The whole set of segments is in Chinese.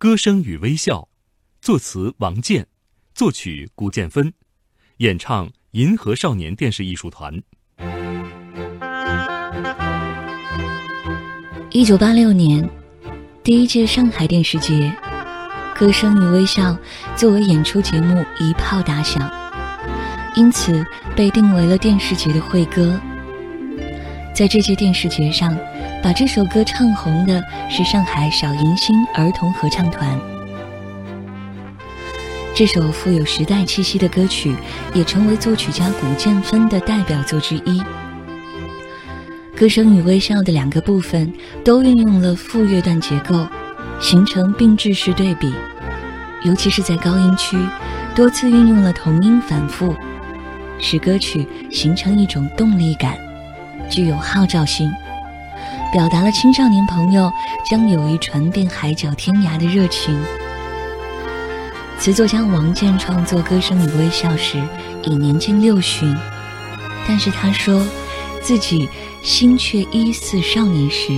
歌声与微笑，作词王健，作曲古建芬，演唱银河少年电视艺术团。一九八六年，第一届上海电视节，《歌声与微笑》作为演出节目一炮打响，因此被定为了电视节的会歌。在这届电视节上，把这首歌唱红的是上海小迎星儿童合唱团。这首富有时代气息的歌曲，也成为作曲家古建芬的代表作之一。歌声与微笑的两个部分都运用了复乐段结构，形成并置式对比，尤其是在高音区，多次运用了同音反复，使歌曲形成一种动力感，具有号召性，表达了青少年朋友将友谊传遍海角天涯的热情。词作家王健创作《歌声与微笑》时已年近六旬，但是他说自己。心却依似少年时，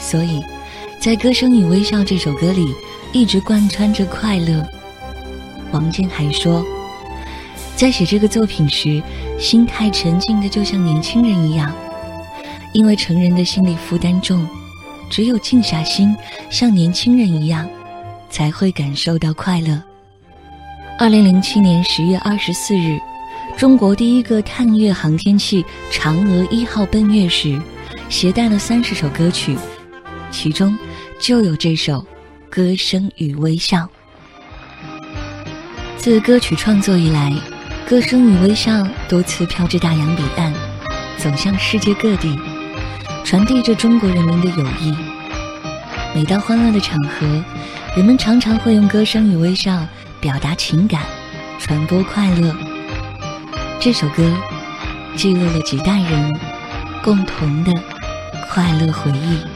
所以，在《歌声与微笑》这首歌里，一直贯穿着快乐。王健还说，在写这个作品时，心态沉静的就像年轻人一样，因为成人的心理负担重，只有静下心，像年轻人一样，才会感受到快乐。二零零七年十月二十四日。中国第一个探月航天器“嫦娥一号”奔月时，携带了三十首歌曲，其中就有这首《歌声与微笑》。自歌曲创作以来，《歌声与微笑》多次飘至大洋彼岸，走向世界各地，传递着中国人民的友谊。每到欢乐的场合，人们常常会用《歌声与微笑》表达情感，传播快乐。这首歌记录了几代人共同的快乐回忆。